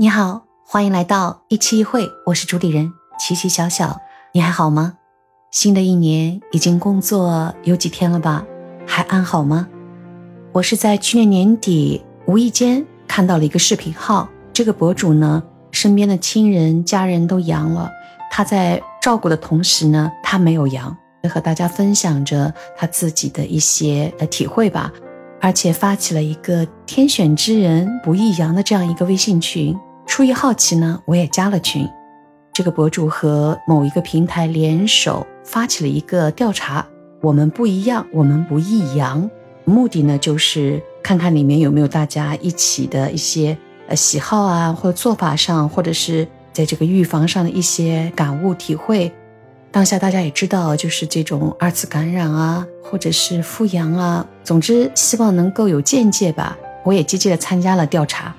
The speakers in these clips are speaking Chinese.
你好，欢迎来到一期一会，我是主理人琪琪小小，你还好吗？新的一年已经工作有几天了吧？还安好吗？我是在去年年底无意间看到了一个视频号，这个博主呢，身边的亲人家人都阳了，他在照顾的同时呢，他没有阳，和大家分享着他自己的一些呃体会吧，而且发起了一个天选之人不易阳的这样一个微信群。出于好奇呢，我也加了群。这个博主和某一个平台联手发起了一个调查，我们不一样，我们不易阳。目的呢，就是看看里面有没有大家一起的一些呃喜好啊，或做法上，或者是在这个预防上的一些感悟体会。当下大家也知道，就是这种二次感染啊，或者是复阳啊，总之希望能够有见解吧。我也积极的参加了调查。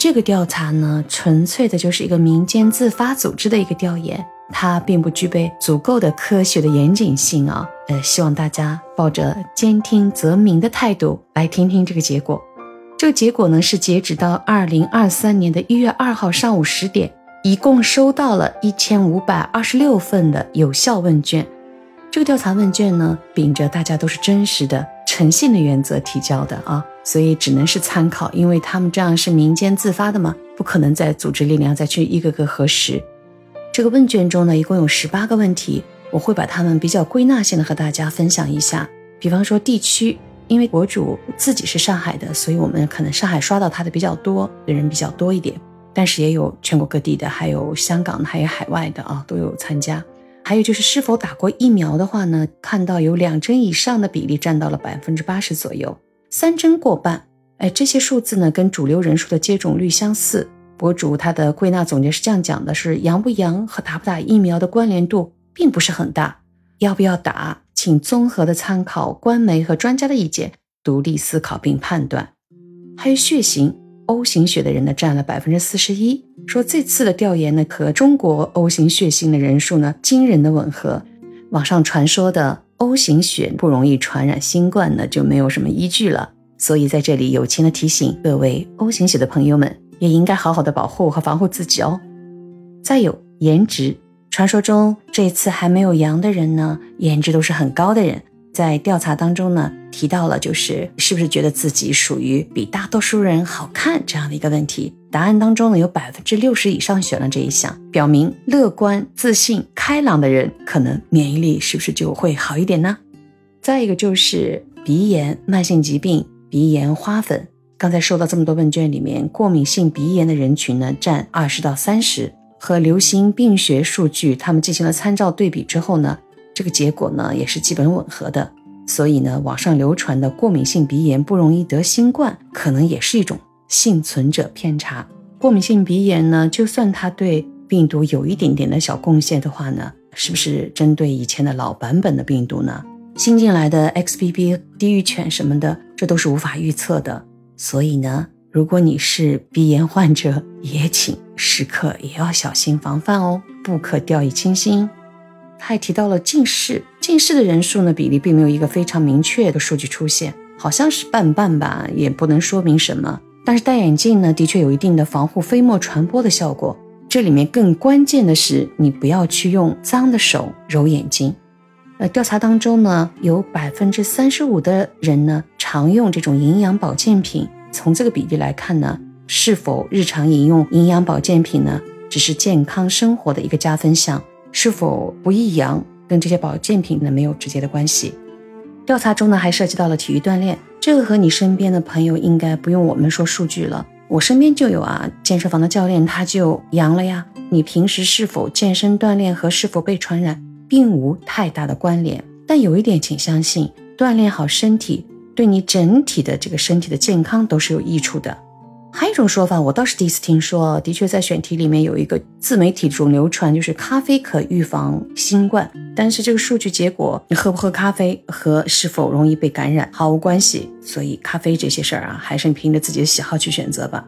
这个调查呢，纯粹的就是一个民间自发组织的一个调研，它并不具备足够的科学的严谨性啊。呃，希望大家抱着兼听则明的态度来听听这个结果。这个结果呢，是截止到二零二三年的一月二号上午十点，一共收到了一千五百二十六份的有效问卷。这个调查问卷呢，秉着大家都是真实的、诚信的原则提交的啊。所以只能是参考，因为他们这样是民间自发的嘛，不可能再组织力量再去一个个核实。这个问卷中呢，一共有十八个问题，我会把它们比较归纳性的和大家分享一下。比方说地区，因为博主自己是上海的，所以我们可能上海刷到他的比较多的人比较多一点，但是也有全国各地的，还有香港的，还有海外的啊，都有参加。还有就是是否打过疫苗的话呢，看到有两针以上的比例占到了百分之八十左右。三针过半，哎，这些数字呢跟主流人数的接种率相似。博主他的归纳总结是这样讲的：是阳不阳和打不打疫苗的关联度并不是很大，要不要打，请综合的参考官媒和专家的意见，独立思考并判断。还有血型，O 型血的人呢占了百分之四十一，说这次的调研呢和中国 O 型血型的人数呢惊人的吻合。网上传说的。O 型血不容易传染新冠呢，就没有什么依据了。所以在这里友情的提醒各位 O 型血的朋友们，也应该好好的保护和防护自己哦。再有颜值，传说中这次还没有阳的人呢，颜值都是很高的人。在调查当中呢，提到了就是是不是觉得自己属于比大多数人好看这样的一个问题。答案当中呢，有百分之六十以上选了这一项，表明乐观、自信、开朗的人可能免疫力是不是就会好一点呢？再一个就是鼻炎、慢性疾病、鼻炎、花粉。刚才收到这么多问卷里面，过敏性鼻炎的人群呢占二十到三十，和流行病学数据他们进行了参照对比之后呢。这个结果呢也是基本吻合的，所以呢，网上流传的过敏性鼻炎不容易得新冠，可能也是一种幸存者偏差。过敏性鼻炎呢，就算它对病毒有一点点的小贡献的话呢，是不是针对以前的老版本的病毒呢？新进来的 XBB、地狱犬什么的，这都是无法预测的。所以呢，如果你是鼻炎患者，也请时刻也要小心防范哦，不可掉以轻心。他还提到了近视，近视的人数呢比例并没有一个非常明确的数据出现，好像是半半吧，也不能说明什么。但是戴眼镜呢，的确有一定的防护飞沫传播的效果。这里面更关键的是，你不要去用脏的手揉眼睛。呃，调查当中呢，有百分之三十五的人呢常用这种营养保健品。从这个比例来看呢，是否日常饮用营养保健品呢，只是健康生活的一个加分项。是否不易阳，跟这些保健品呢没有直接的关系。调查中呢还涉及到了体育锻炼，这个和你身边的朋友应该不用我们说数据了。我身边就有啊，健身房的教练他就阳了呀。你平时是否健身锻炼和是否被传染并无太大的关联，但有一点请相信，锻炼好身体对你整体的这个身体的健康都是有益处的。还有一种说法，我倒是第一次听说。的确，在选题里面有一个自媒体中流传，就是咖啡可预防新冠。但是这个数据结果，你喝不喝咖啡和是否容易被感染毫无关系。所以咖啡这些事儿啊，还是凭着自己的喜好去选择吧。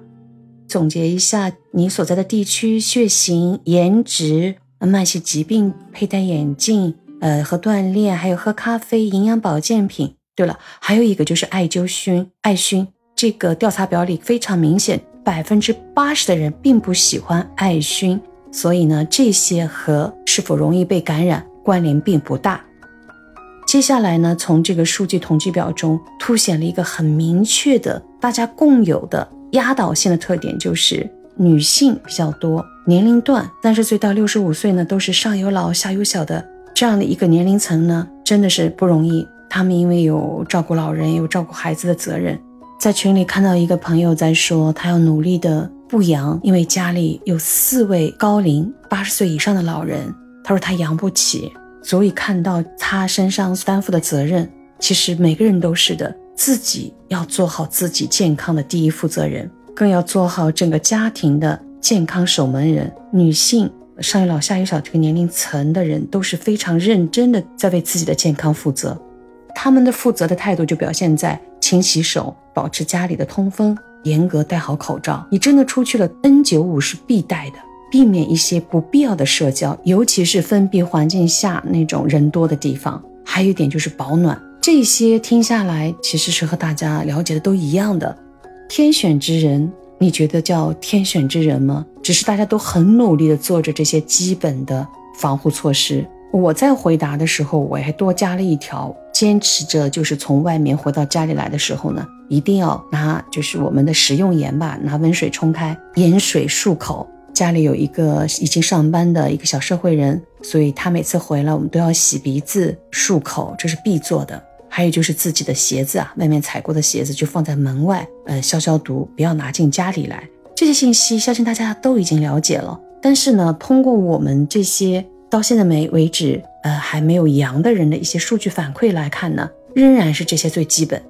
总结一下，你所在的地区、血型、颜值、慢性疾病、佩戴眼镜、呃和锻炼，还有喝咖啡、营养保健品。对了，还有一个就是艾灸熏、艾熏。这个调查表里非常明显，百分之八十的人并不喜欢艾熏，所以呢，这些和是否容易被感染关联并不大。接下来呢，从这个数据统计表中凸显了一个很明确的大家共有的压倒性的特点，就是女性比较多，年龄段三十岁到六十五岁呢，都是上有老下有小的这样的一个年龄层呢，真的是不容易。他们因为有照顾老人、有照顾孩子的责任，在群里看到一个朋友在说，他要努力的不阳，因为家里有四位高龄八十岁以上的老人，他说他养不起。所以看到他身上担负的责任，其实每个人都是的，自己要做好自己健康的第一负责人，更要做好整个家庭的健康守门人。女性上有老下有小这个年龄层的人都是非常认真的在为自己的健康负责，他们的负责的态度就表现在勤洗手、保持家里的通风、严格戴好口罩。你真的出去了，N95 是必戴的。避免一些不必要的社交，尤其是封闭环境下那种人多的地方。还有一点就是保暖，这些听下来其实是和大家了解的都一样的。天选之人，你觉得叫天选之人吗？只是大家都很努力的做着这些基本的防护措施。我在回答的时候，我还多加了一条，坚持着就是从外面回到家里来的时候呢，一定要拿就是我们的食用盐吧，拿温水冲开，盐水漱口。家里有一个已经上班的一个小社会人，所以他每次回来，我们都要洗鼻子、漱口，这是必做的。还有就是自己的鞋子啊，外面踩过的鞋子就放在门外，呃，消消毒，不要拿进家里来。这些信息相信大家都已经了解了。但是呢，通过我们这些到现在没为止，呃，还没有阳的人的一些数据反馈来看呢，仍然是这些最基本。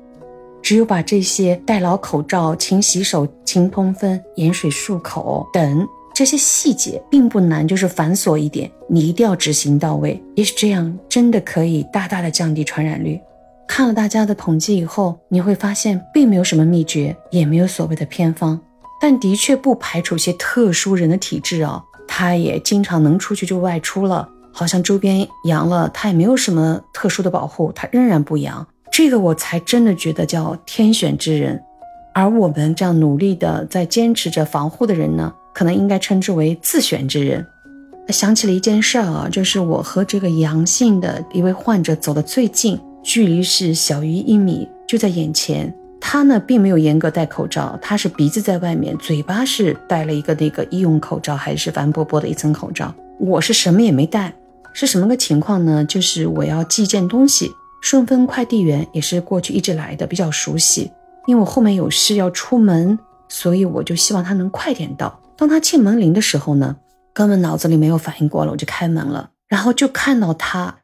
只有把这些戴牢口罩、勤洗手、勤通风、盐水漱口等。这些细节并不难，就是繁琐一点，你一定要执行到位。也许这样真的可以大大的降低传染率。看了大家的统计以后，你会发现并没有什么秘诀，也没有所谓的偏方，但的确不排除些特殊人的体质啊，他也经常能出去就外出了，好像周边阳了，他也没有什么特殊的保护，他仍然不阳。这个我才真的觉得叫天选之人。而我们这样努力的在坚持着防护的人呢？可能应该称之为自选之人。想起了一件事儿啊，就是我和这个阳性的一位患者走得最近，距离是小于一米，就在眼前。他呢并没有严格戴口罩，他是鼻子在外面，嘴巴是戴了一个那个医用口罩，还是帆薄薄的一层口罩。我是什么也没戴，是什么个情况呢？就是我要寄件东西，顺丰快递员也是过去一直来的，比较熟悉。因为我后面有事要出门，所以我就希望他能快点到。当他进门铃的时候呢，根本脑子里没有反应过来，我就开门了，然后就看到他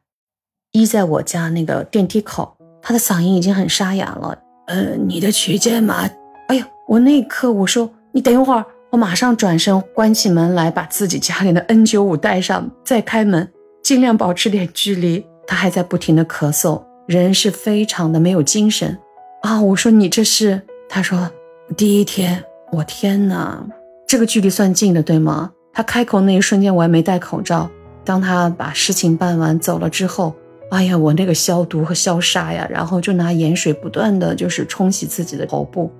依在我家那个电梯口，他的嗓音已经很沙哑了。呃，你的取件码？哎呦，我那一刻我说你等一会儿，我马上转身关起门来，把自己家里的 N95 带上，再开门，尽量保持点距离。他还在不停的咳嗽，人是非常的没有精神啊。我说你这是？他说第一天，我天哪！这个距离算近的，对吗？他开口那一瞬间，我还没戴口罩。当他把事情办完走了之后，哎呀，我那个消毒和消杀呀，然后就拿盐水不断的就是冲洗自己的头部。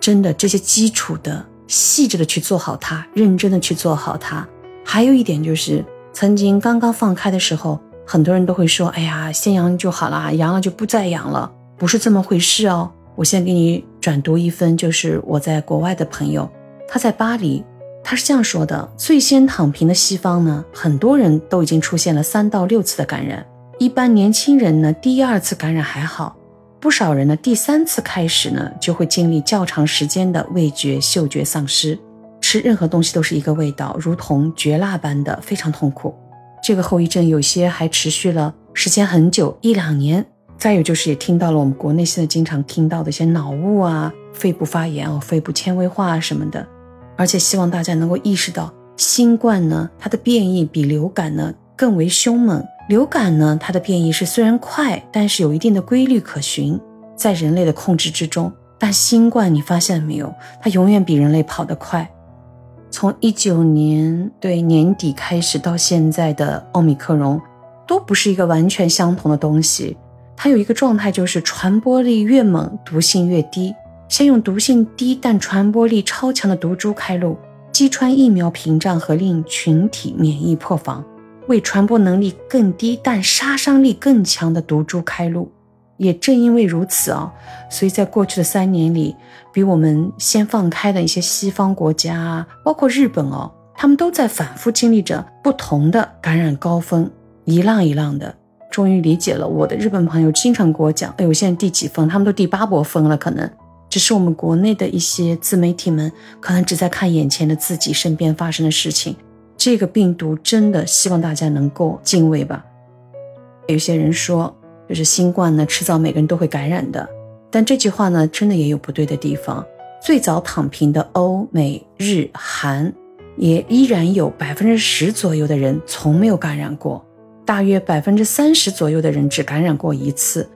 真的，这些基础的、细致的去做好它，认真的去做好它。还有一点就是，曾经刚刚放开的时候，很多人都会说：“哎呀，先阳就好了，阳了就不再阳了。”不是这么回事哦。我先给你转读一份，就是我在国外的朋友。他在巴黎，他是这样说的：最先躺平的西方呢，很多人都已经出现了三到六次的感染。一般年轻人呢，第二次感染还好，不少人呢，第三次开始呢，就会经历较长时间的味觉、嗅觉丧失，吃任何东西都是一个味道，如同嚼蜡般的，非常痛苦。这个后遗症有些还持续了时间很久，一两年。再有就是也听到了我们国内现在经常听到的一些脑雾啊、肺部发炎哦、肺部纤维化啊什么的。而且希望大家能够意识到，新冠呢，它的变异比流感呢更为凶猛。流感呢，它的变异是虽然快，但是有一定的规律可循，在人类的控制之中。但新冠，你发现没有，它永远比人类跑得快。从一九年对年底开始到现在的奥密克戎，都不是一个完全相同的东西。它有一个状态，就是传播力越猛，毒性越低。先用毒性低但传播力超强的毒株开路，击穿疫苗屏障和令群体免疫破防，为传播能力更低但杀伤力更强的毒株开路。也正因为如此啊，所以在过去的三年里，比我们先放开的一些西方国家，包括日本哦，他们都在反复经历着不同的感染高峰，一浪一浪的。终于理解了我的日本朋友经常给我讲，哎，我现在第几峰？他们都第八波峰了，可能只是我们国内的一些自媒体们可能只在看眼前的自己身边发生的事情。这个病毒真的希望大家能够敬畏吧。有些人说。就是新冠呢，迟早每个人都会感染的。但这句话呢，真的也有不对的地方。最早躺平的欧美日韩，也依然有百分之十左右的人从没有感染过，大约百分之三十左右的人只感染过一次。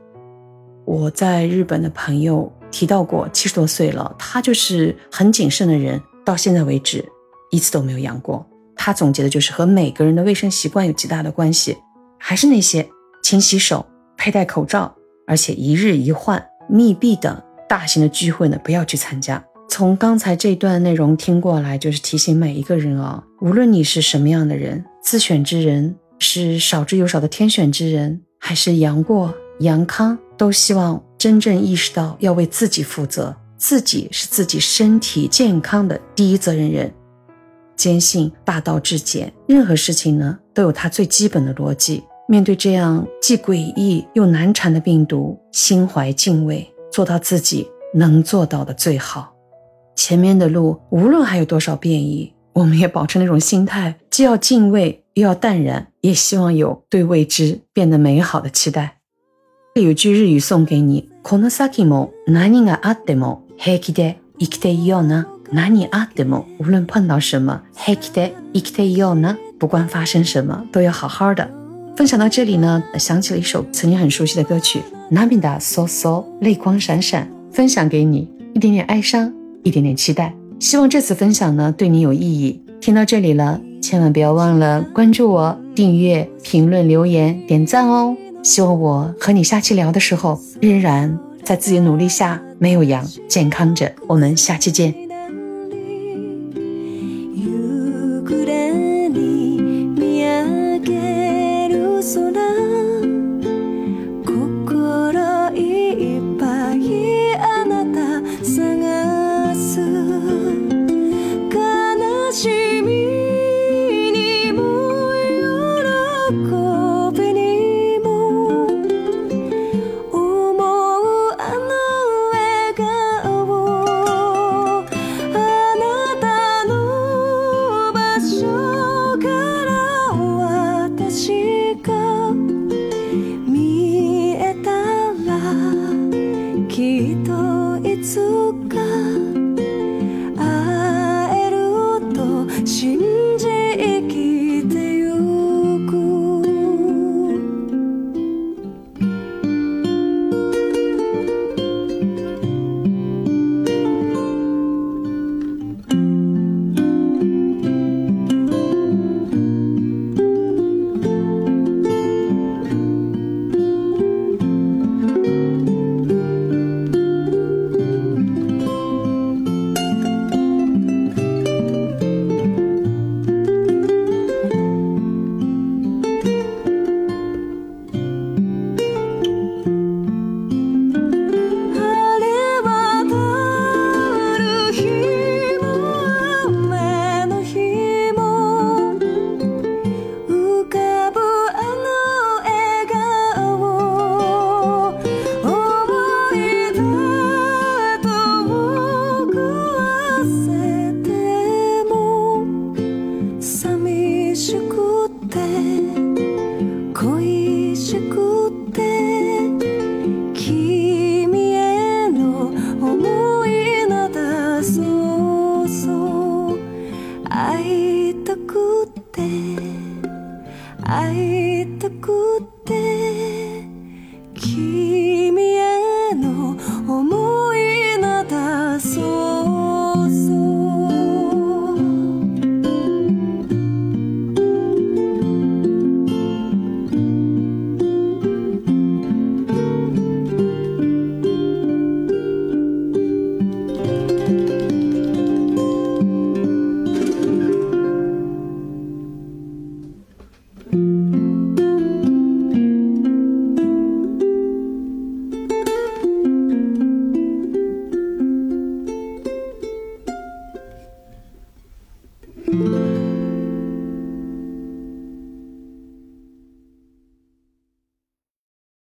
我在日本的朋友提到过，七十多岁了，他就是很谨慎的人，到现在为止一次都没有阳过。他总结的就是和每个人的卫生习惯有极大的关系，还是那些勤洗手。佩戴口罩，而且一日一换，密闭的大型的聚会呢，不要去参加。从刚才这段内容听过来，就是提醒每一个人啊，无论你是什么样的人，自选之人，是少之又少的天选之人，还是杨过杨康，都希望真正意识到要为自己负责，自己是自己身体健康的第一责任人。坚信大道至简，任何事情呢，都有它最基本的逻辑。面对这样既诡异又难缠的病毒，心怀敬畏，做到自己能做到的最好。前面的路无论还有多少变异，我们也保持那种心态，既要敬畏，又要淡然，也希望有对未知变得美好的期待。有句日语送给你：この先も何があっても平気で生きていような。 何あっても无论碰到什么，平気で生きていような。不管发生什么，都要好好的。分享到这里呢，想起了一首曾经很熟悉的歌曲《Namida So So》，泪光闪闪，分享给你，一点点哀伤，一点点期待。希望这次分享呢对你有意义。听到这里了，千万不要忘了关注我、订阅、评论、留言、点赞哦。希望我和你下期聊的时候，仍然在自己努力下没有阳，健康着。我们下期见。